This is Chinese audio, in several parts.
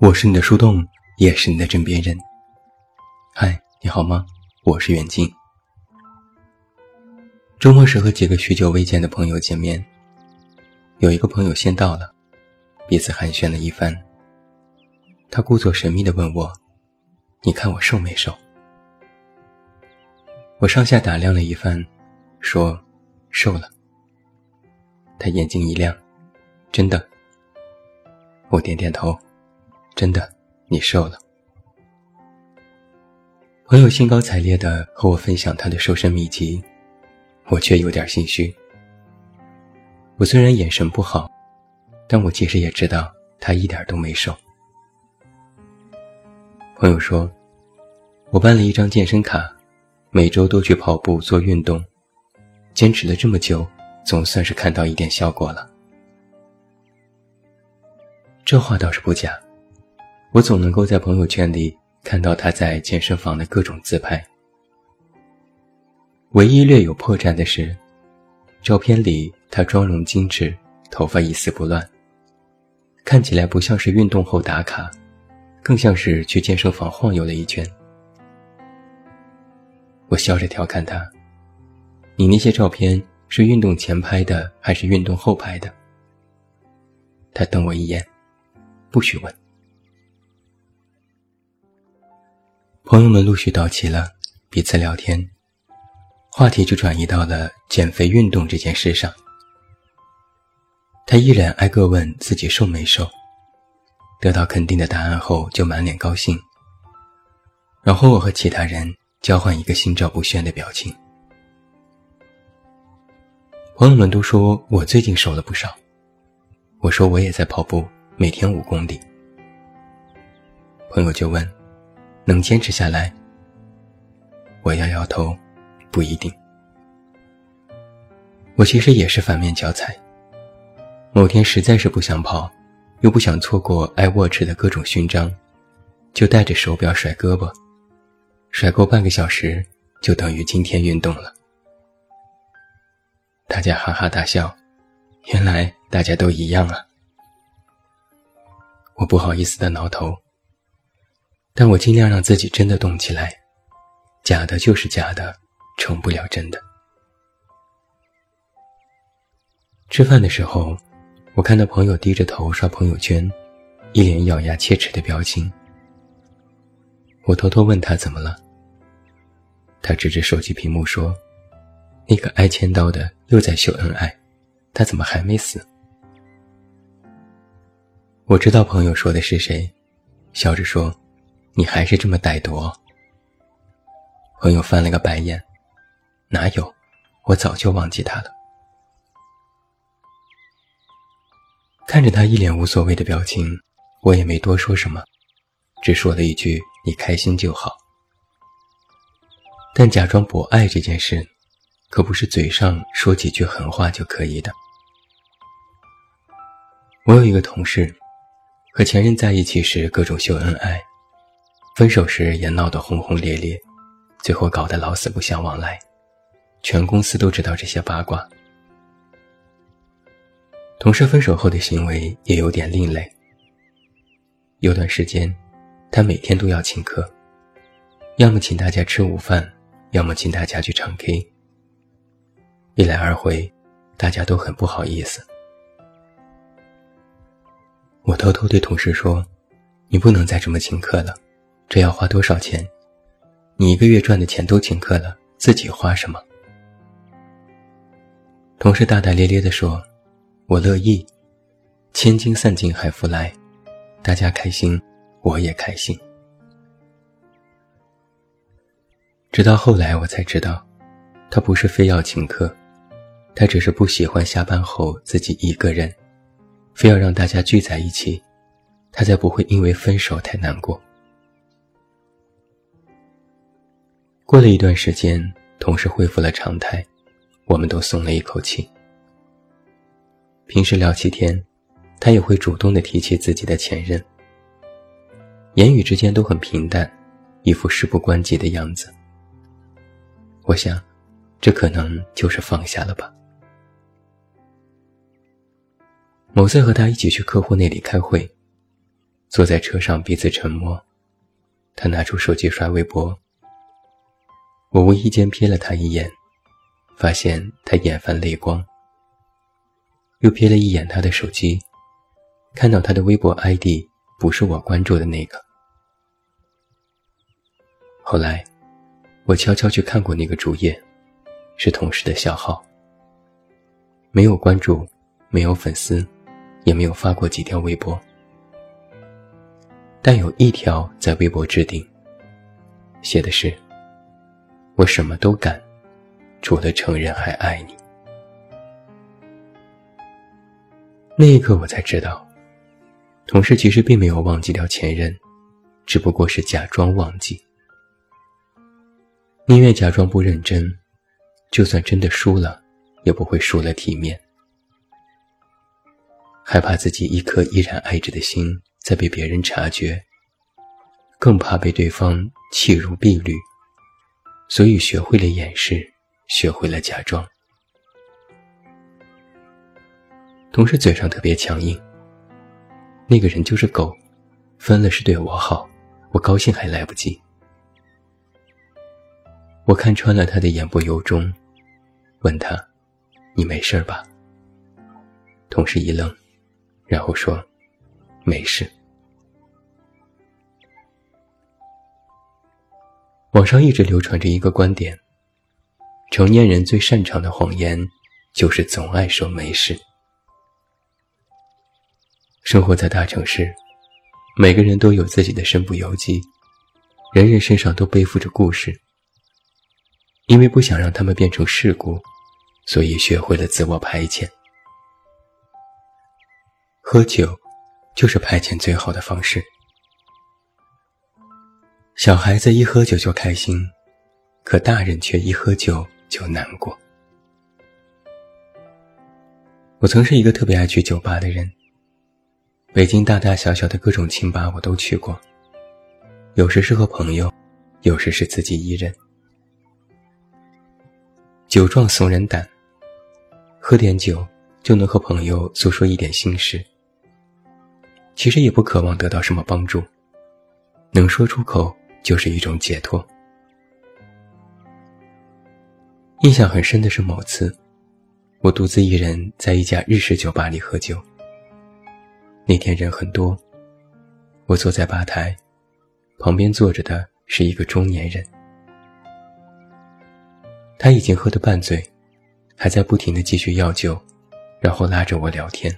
我是你的树洞，也是你的枕边人。嗨，你好吗？我是远近。周末时和几个许久未见的朋友见面，有一个朋友先到了，彼此寒暄了一番。他故作神秘地问我：“你看我瘦没瘦？”我上下打量了一番，说：“瘦了。”他眼睛一亮：“真的？”我点点头。真的，你瘦了。朋友兴高采烈地和我分享他的瘦身秘籍，我却有点心虚。我虽然眼神不好，但我其实也知道他一点都没瘦。朋友说，我办了一张健身卡，每周都去跑步做运动，坚持了这么久，总算是看到一点效果了。这话倒是不假。我总能够在朋友圈里看到他在健身房的各种自拍。唯一略有破绽的是，照片里他妆容精致，头发一丝不乱，看起来不像是运动后打卡，更像是去健身房晃悠了一圈。我笑着调侃他：“你那些照片是运动前拍的还是运动后拍的？”他瞪我一眼：“不许问。”朋友们陆续到齐了，彼此聊天，话题就转移到了减肥运动这件事上。他依然挨个问自己瘦没瘦，得到肯定的答案后就满脸高兴。然后我和其他人交换一个心照不宣的表情。朋友们都说我最近瘦了不少，我说我也在跑步，每天五公里。朋友就问。能坚持下来，我摇摇头，不一定。我其实也是反面教材。某天实在是不想跑，又不想错过 iWatch 的各种勋章，就带着手表甩胳膊，甩够半个小时，就等于今天运动了。大家哈哈大笑，原来大家都一样啊！我不好意思的挠头。但我尽量让自己真的动起来，假的就是假的，成不了真的。吃饭的时候，我看到朋友低着头刷朋友圈，一脸咬牙切齿的表情。我偷偷问他怎么了，他指着手机屏幕说：“那个挨千刀的又在秀恩爱，他怎么还没死？”我知道朋友说的是谁，笑着说。你还是这么歹毒。朋友翻了个白眼，哪有？我早就忘记他了。看着他一脸无所谓的表情，我也没多说什么，只说了一句：“你开心就好。”但假装博爱这件事，可不是嘴上说几句狠话就可以的。我有一个同事，和前任在一起时各种秀恩爱。分手时也闹得轰轰烈烈，最后搞得老死不相往来，全公司都知道这些八卦。同事分手后的行为也有点另类。有段时间，他每天都要请客，要么请大家吃午饭，要么请大家去唱 K。一来二回，大家都很不好意思。我偷偷对同事说：“你不能再这么请客了。”这要花多少钱？你一个月赚的钱都请客了，自己花什么？同事大大咧咧地说：“我乐意，千金散尽还复来，大家开心，我也开心。”直到后来我才知道，他不是非要请客，他只是不喜欢下班后自己一个人，非要让大家聚在一起，他才不会因为分手太难过。过了一段时间，同事恢复了常态，我们都松了一口气。平时聊起天，他也会主动的提起自己的前任，言语之间都很平淡，一副事不关己的样子。我想，这可能就是放下了吧。某次和他一起去客户那里开会，坐在车上彼此沉默。他拿出手机刷微博，我无意间瞥了他一眼，发现他眼泛泪光。又瞥了一眼他的手机，看到他的微博 ID 不是我关注的那个。后来，我悄悄去看过那个主页，是同事的小号，没有关注，没有粉丝，也没有发过几条微博。但有一条在微博置顶，写的是：“我什么都敢，除了承认还爱你。”那一刻，我才知道，同事其实并没有忘记掉前任，只不过是假装忘记，宁愿假装不认真，就算真的输了，也不会输了体面，害怕自己一颗依然爱着的心再被别人察觉，更怕被对方弃如敝履，所以学会了掩饰，学会了假装。同事嘴上特别强硬。那个人就是狗，分了是对我好，我高兴还来不及。我看穿了他的言不由衷，问他：“你没事吧？”同事一愣，然后说：“没事。”网上一直流传着一个观点：成年人最擅长的谎言，就是总爱说没事。生活在大城市，每个人都有自己的身不由己，人人身上都背负着故事。因为不想让他们变成事故，所以学会了自我排遣。喝酒，就是排遣最好的方式。小孩子一喝酒就开心，可大人却一喝酒就难过。我曾是一个特别爱去酒吧的人。北京大大小小的各种清吧我都去过，有时是和朋友，有时是自己一人。酒壮怂人胆，喝点酒就能和朋友诉说一点心事。其实也不渴望得到什么帮助，能说出口就是一种解脱。印象很深的是某次，我独自一人在一家日式酒吧里喝酒。那天人很多，我坐在吧台，旁边坐着的是一个中年人，他已经喝得半醉，还在不停的继续要酒，然后拉着我聊天。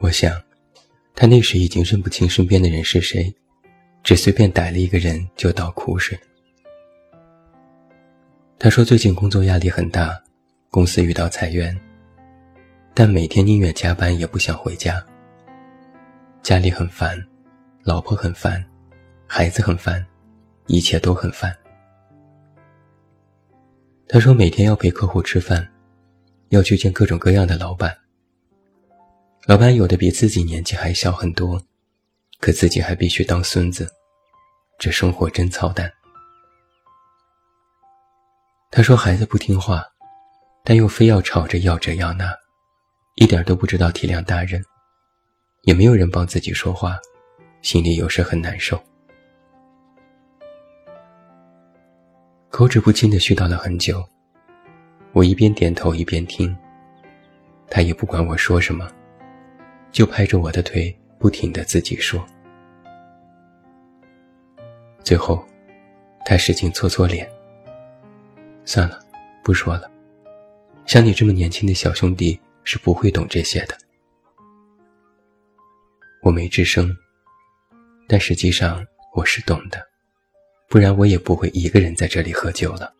我想，他那时已经认不清身边的人是谁，只随便逮了一个人就倒苦水。他说最近工作压力很大，公司遇到裁员。但每天宁愿加班也不想回家。家里很烦，老婆很烦，孩子很烦，一切都很烦。他说每天要陪客户吃饭，要去见各种各样的老板。老板有的比自己年纪还小很多，可自己还必须当孙子，这生活真操蛋。他说孩子不听话，但又非要吵着要这要那。一点都不知道体谅大人，也没有人帮自己说话，心里有时很难受。口齿不清的絮叨了很久，我一边点头一边听。他也不管我说什么，就拍着我的腿不停的自己说。最后，他使劲搓搓脸。算了，不说了。像你这么年轻的小兄弟。是不会懂这些的。我没吱声，但实际上我是懂的，不然我也不会一个人在这里喝酒了。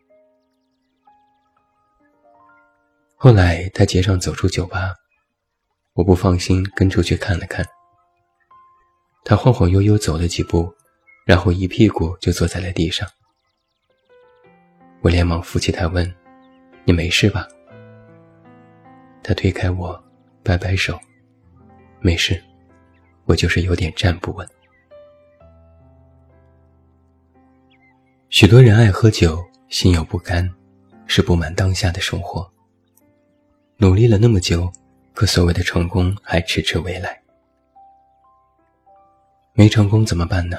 后来他结账走出酒吧，我不放心，跟出去看了看。他晃晃悠悠走了几步，然后一屁股就坐在了地上。我连忙扶起他问：“你没事吧？”他推开我，摆摆手，没事，我就是有点站不稳。许多人爱喝酒，心有不甘，是不满当下的生活。努力了那么久，可所谓的成功还迟迟未来。没成功怎么办呢？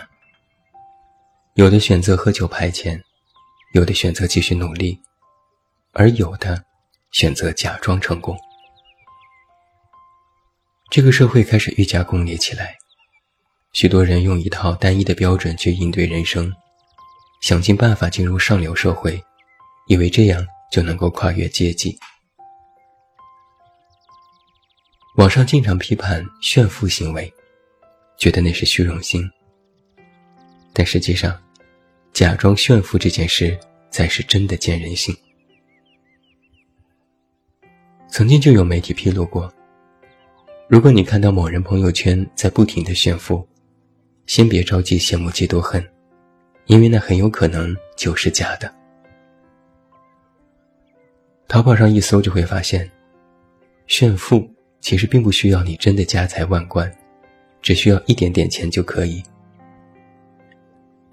有的选择喝酒排遣，有的选择继续努力，而有的选择假装成功。这个社会开始愈加功利起来，许多人用一套单一的标准去应对人生，想尽办法进入上流社会，以为这样就能够跨越阶级。网上经常批判炫富行为，觉得那是虚荣心。但实际上，假装炫富这件事才是真的见人性。曾经就有媒体披露过，如果你看到某人朋友圈在不停的炫富，先别着急羡慕嫉妒恨，因为那很有可能就是假的。淘宝上一搜就会发现，炫富其实并不需要你真的家财万贯，只需要一点点钱就可以。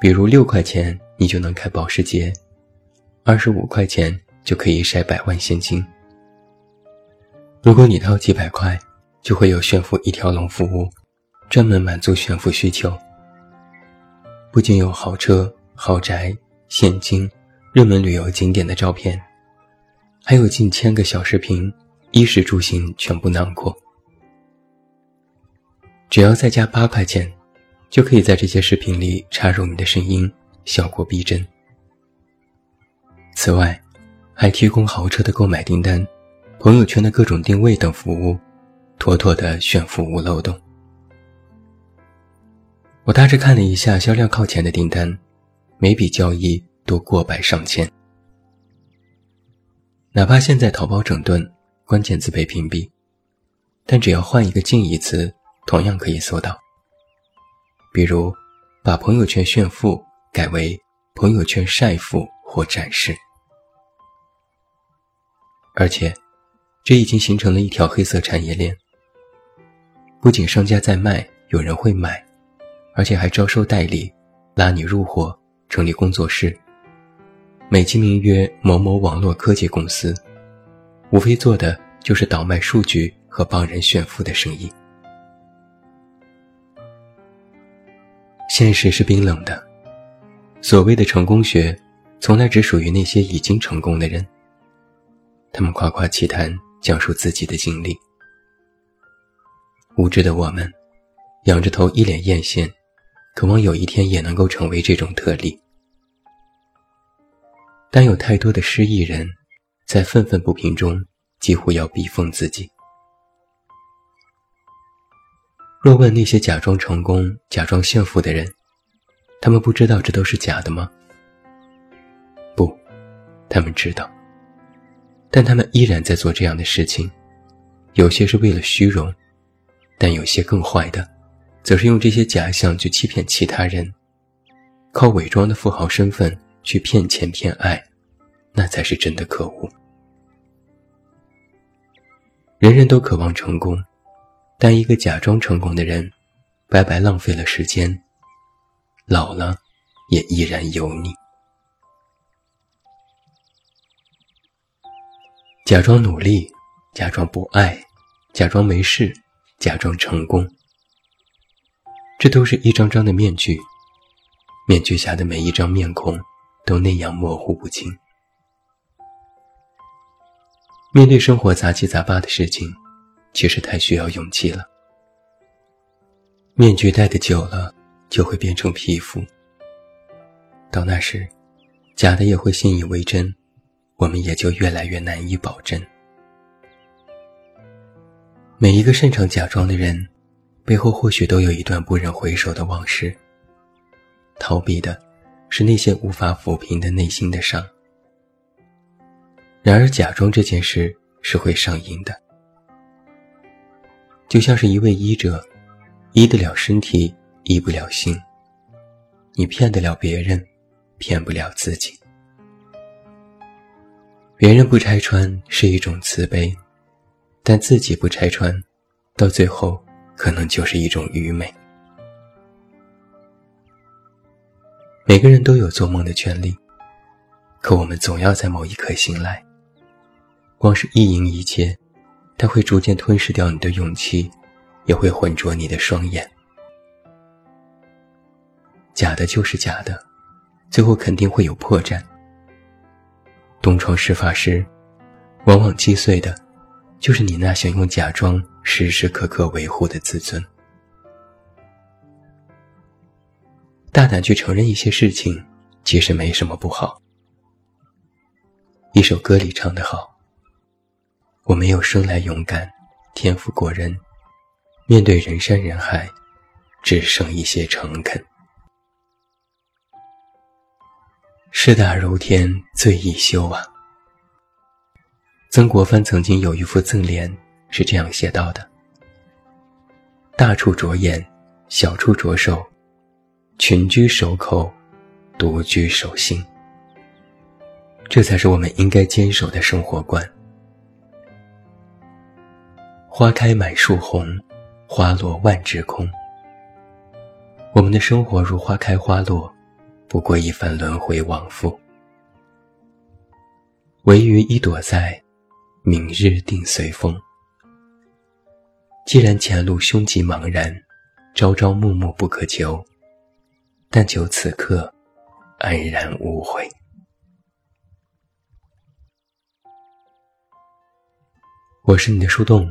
比如六块钱你就能开保时捷，二十五块钱就可以晒百万现金。如果你掏几百块，就会有炫富一条龙服务，专门满足炫富需求。不仅有豪车、豪宅、现金、热门旅游景点的照片，还有近千个小视频，衣食住行全部囊括。只要再加八块钱。就可以在这些视频里插入你的声音，效果逼真。此外，还提供豪车的购买订单、朋友圈的各种定位等服务，妥妥的炫富无漏洞。我大致看了一下销量靠前的订单，每笔交易都过百上千。哪怕现在淘宝整顿，关键词被屏蔽，但只要换一个近义词，同样可以搜到。比如，把朋友圈炫富改为朋友圈晒富或展示，而且，这已经形成了一条黑色产业链。不仅商家在卖，有人会买，而且还招收代理，拉你入伙，成立工作室，美其名曰某某网络科技公司，无非做的就是倒卖数据和帮人炫富的生意。现实是冰冷的，所谓的成功学，从来只属于那些已经成功的人。他们夸夸其谈，讲述自己的经历。无知的我们，仰着头一脸艳羡，渴望有一天也能够成为这种特例。但有太多的失意人，在愤愤不平中，几乎要逼疯自己。若问那些假装成功、假装幸福的人，他们不知道这都是假的吗？不，他们知道，但他们依然在做这样的事情。有些是为了虚荣，但有些更坏的，则是用这些假象去欺骗其他人，靠伪装的富豪身份去骗钱骗爱，那才是真的可恶。人人都渴望成功。但一个假装成功的人，白白浪费了时间，老了也依然油腻。假装努力，假装不爱，假装没事，假装成功，这都是一张张的面具。面具下的每一张面孔，都那样模糊不清。面对生活杂七杂八的事情。其实太需要勇气了。面具戴的久了，就会变成皮肤。到那时，假的也会信以为真，我们也就越来越难以保真。每一个擅长假装的人，背后或许都有一段不忍回首的往事。逃避的，是那些无法抚平的内心的伤。然而，假装这件事是会上瘾的。就像是一位医者，医得了身体，医不了心。你骗得了别人，骗不了自己。别人不拆穿是一种慈悲，但自己不拆穿，到最后可能就是一种愚昧。每个人都有做梦的权利，可我们总要在某一刻醒来。光是意淫一切。它会逐渐吞噬掉你的勇气，也会浑浊你的双眼。假的就是假的，最后肯定会有破绽。东窗事发时，往往击碎的，就是你那想用假装时时刻刻维护的自尊。大胆去承认一些事情，其实没什么不好。一首歌里唱得好：“我没有生来勇敢，天赋过人，面对人山人海，只剩一些诚恳。事大如天，最易修啊。”曾国藩曾经有一副赠联，是这样写到的：“大处着眼，小处着手，群居守口，独居守心。”这才是我们应该坚守的生活观。花开满树红，花落万枝空。我们的生活如花开花落，不过一番轮回往复。唯余一朵在，明日定随风。既然前路凶吉茫然，朝朝暮暮不可求，但求此刻安然无悔。我是你的树洞，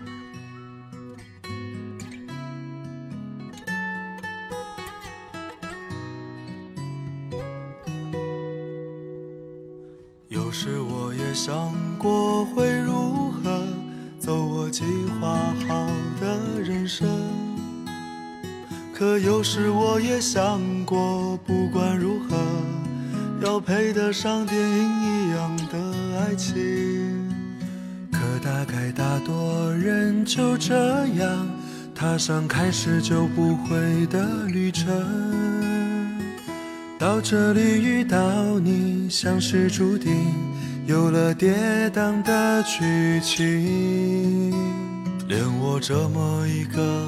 可有时我也想过，不管如何，要配得上电影一样的爱情。可大概大多人就这样踏上开始就不会的旅程。到这里遇到你，像是注定有了跌宕的剧情。连我这么一个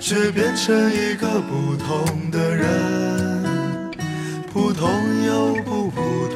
却变成一个不同的人普通又不普通。